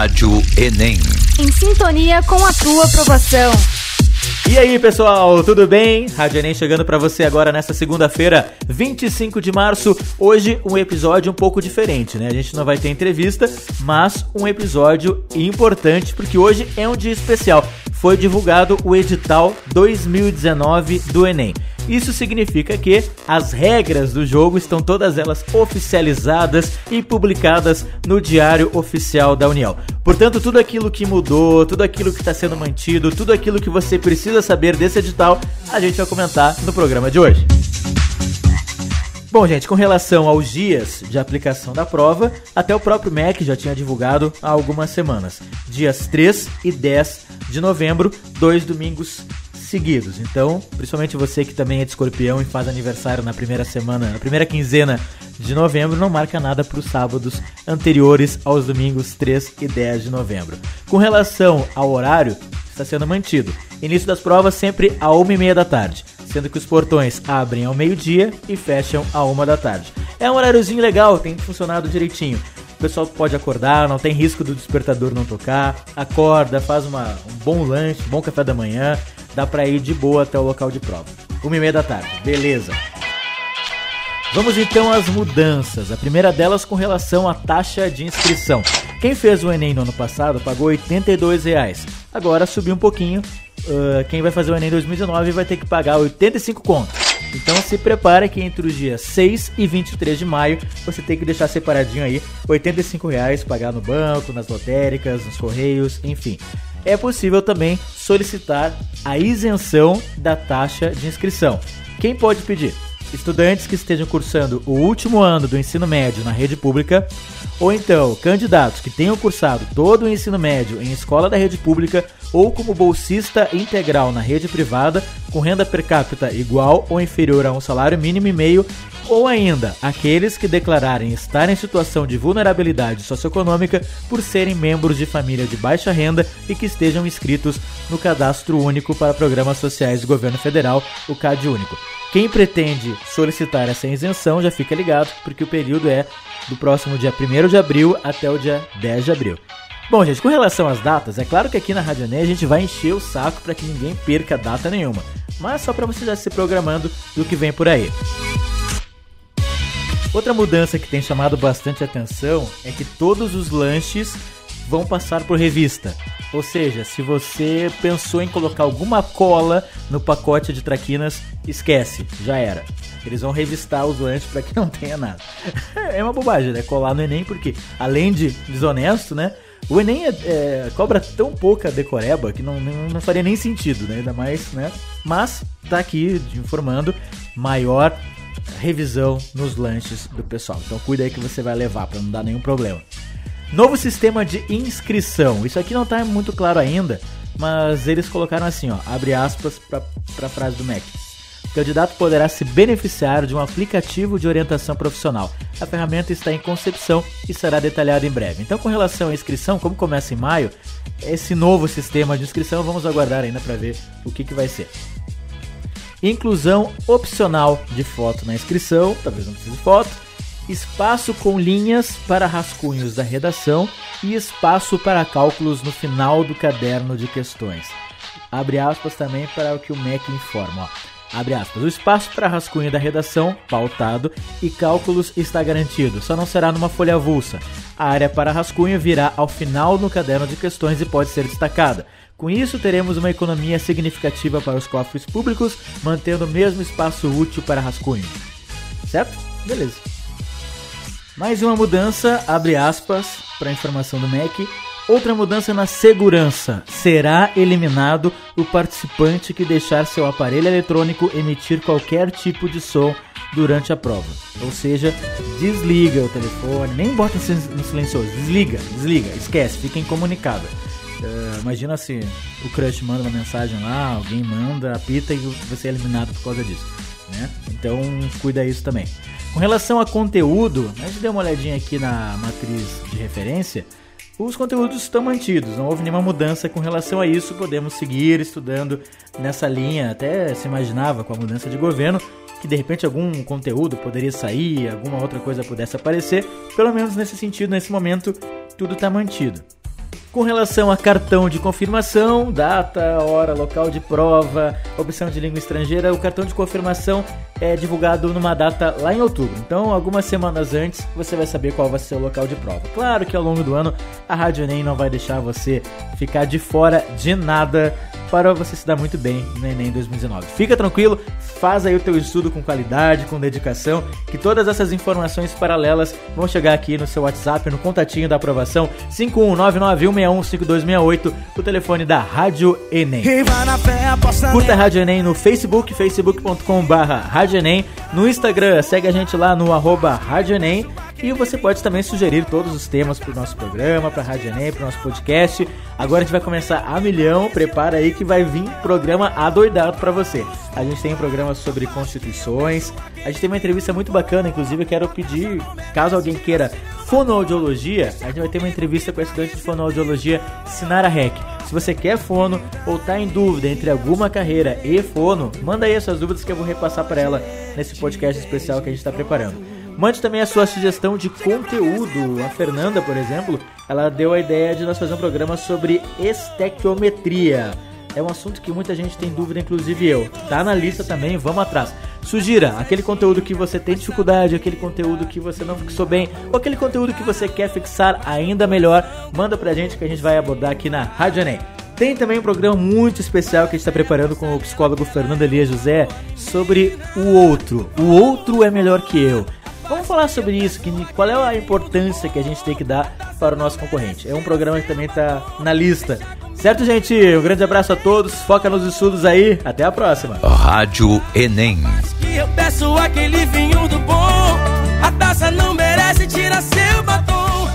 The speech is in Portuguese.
Rádio Enem. Em sintonia com a tua aprovação. E aí, pessoal, tudo bem? Rádio Enem chegando para você agora nessa segunda-feira, 25 de março. Hoje um episódio um pouco diferente, né? A gente não vai ter entrevista, mas um episódio importante porque hoje é um dia especial. Foi divulgado o edital 2019 do Enem. Isso significa que as regras do jogo estão todas elas oficializadas e publicadas no Diário Oficial da União. Portanto, tudo aquilo que mudou, tudo aquilo que está sendo mantido, tudo aquilo que você precisa saber desse edital, a gente vai comentar no programa de hoje. Bom, gente, com relação aos dias de aplicação da prova, até o próprio MEC já tinha divulgado há algumas semanas. Dias 3 e 10 de novembro, dois domingos seguidos. Então, principalmente você que também é de escorpião e faz aniversário na primeira semana, na primeira quinzena de novembro, não marca nada para os sábados anteriores aos domingos 3 e 10 de novembro. Com relação ao horário, está sendo mantido. Início das provas sempre a 1 e meia da tarde, sendo que os portões abrem ao meio-dia e fecham a 1 da tarde. É um horáriozinho legal, tem funcionado direitinho. O pessoal pode acordar, não tem risco do despertador não tocar. Acorda, faz uma, um bom lanche, um bom café da manhã, dá para ir de boa até o local de prova. Uma e meia da tarde, beleza. Vamos então às mudanças. A primeira delas com relação à taxa de inscrição. Quem fez o Enem no ano passado pagou 82 reais. Agora subiu um pouquinho. Uh, quem vai fazer o Enem 2019 vai ter que pagar 85 contos. Então se prepare que entre os dias 6 e 23 de maio você tem que deixar separadinho aí 85 reais pagar no banco, nas lotéricas, nos correios, enfim é possível também solicitar a isenção da taxa de inscrição. Quem pode pedir? Estudantes que estejam cursando o último ano do ensino médio na rede pública, ou então candidatos que tenham cursado todo o ensino médio em escola da rede pública ou como bolsista integral na rede privada com renda per capita igual ou inferior a um salário mínimo e meio ou ainda aqueles que declararem estar em situação de vulnerabilidade socioeconômica por serem membros de família de baixa renda e que estejam inscritos no Cadastro Único para Programas Sociais do Governo Federal, o CAD Único. Quem pretende solicitar essa isenção já fica ligado, porque o período é do próximo dia 1 de abril até o dia 10 de abril. Bom, gente, com relação às datas, é claro que aqui na Rádio Enem a gente vai encher o saco para que ninguém perca data nenhuma, mas só para você já se programando do que vem por aí. Outra mudança que tem chamado bastante atenção é que todos os lanches vão passar por revista. Ou seja, se você pensou em colocar alguma cola no pacote de traquinas, esquece, já era. Eles vão revistar os lanches para que não tenha nada. é uma bobagem, né? Colar no Enem, porque além de desonesto, né? O Enem é, é, cobra tão pouca decoreba que não, não, não, faria nem sentido, né? Ainda mais, né? Mas tá aqui informando maior revisão nos lanches do pessoal. Então cuida aí que você vai levar para não dar nenhum problema. Novo sistema de inscrição. Isso aqui não está muito claro ainda, mas eles colocaram assim, ó, abre aspas para a frase do MEC. O candidato poderá se beneficiar de um aplicativo de orientação profissional. A ferramenta está em concepção e será detalhada em breve. Então, com relação à inscrição, como começa em maio, esse novo sistema de inscrição vamos aguardar ainda para ver o que, que vai ser. Inclusão opcional de foto na inscrição, talvez não precise de foto. Espaço com linhas para rascunhos da redação e espaço para cálculos no final do caderno de questões. Abre aspas também para o que o MEC informa. Ó. Abre aspas. O espaço para rascunho da redação, pautado, e cálculos está garantido, só não será numa folha avulsa. A área para rascunho virá ao final no caderno de questões e pode ser destacada. Com isso, teremos uma economia significativa para os cofres públicos, mantendo o mesmo espaço útil para rascunho. Certo? Beleza. Mais uma mudança, abre aspas, para a informação do MEC. Outra mudança na segurança. Será eliminado o participante que deixar seu aparelho eletrônico emitir qualquer tipo de som durante a prova. Ou seja, desliga o telefone, nem bota no silencioso, desliga, desliga, esquece, fica incomunicado. Uh, imagina se o crush manda uma mensagem lá, alguém manda, apita e você é eliminado por causa disso. Né? Então cuida isso também. Com relação a conteúdo, a gente deu uma olhadinha aqui na matriz de referência. Os conteúdos estão mantidos, não houve nenhuma mudança com relação a isso. Podemos seguir estudando nessa linha. Até se imaginava com a mudança de governo que de repente algum conteúdo poderia sair, alguma outra coisa pudesse aparecer. Pelo menos nesse sentido, nesse momento, tudo está mantido. Com relação a cartão de confirmação, data, hora, local de prova, opção de língua estrangeira, o cartão de confirmação é divulgado numa data lá em outubro. Então, algumas semanas antes, você vai saber qual vai ser o local de prova. Claro que ao longo do ano, a Rádio Enem não vai deixar você ficar de fora de nada para você se dar muito bem no Enem 2019. Fica tranquilo, faz aí o teu estudo com qualidade, com dedicação, que todas essas informações paralelas vão chegar aqui no seu WhatsApp, no contatinho da aprovação 51991615268, o telefone da Rádio Enem. Curta a Rádio Enem no Facebook, facebook.com.br Rádio Enem, no Instagram, segue a gente lá no arroba Rádio Enem e você pode também sugerir todos os temas para o nosso programa, para a Rádio Enem, para o nosso podcast. Agora a gente vai começar a milhão, prepara aí que vai vir programa adoidado para você. A gente tem um programa sobre constituições, a gente tem uma entrevista muito bacana, inclusive eu quero pedir, caso alguém queira fonoaudiologia, a gente vai ter uma entrevista com a estudante de fonoaudiologia Sinara Rec. Se você quer fono ou está em dúvida entre alguma carreira e fono, manda aí as suas dúvidas que eu vou repassar para ela nesse podcast especial que a gente está preparando. Mande também a sua sugestão de conteúdo. A Fernanda, por exemplo, ela deu a ideia de nós fazer um programa sobre estequiometria. É um assunto que muita gente tem dúvida, inclusive eu. Tá na lista também, vamos atrás. Sugira aquele conteúdo que você tem dificuldade, aquele conteúdo que você não fixou bem, ou aquele conteúdo que você quer fixar ainda melhor, manda pra gente que a gente vai abordar aqui na Rádio Enem. Tem também um programa muito especial que a gente está preparando com o psicólogo Fernando Elias José sobre o outro. O outro é melhor que eu. Vamos falar sobre isso, que, qual é a importância que a gente tem que dar para o nosso concorrente. É um programa que também está na lista. Certo, gente? Um grande abraço a todos, foca nos estudos aí, até a próxima. Rádio Enem. Eu peço aquele vinho do bom, a taça não merece, tira seu batom.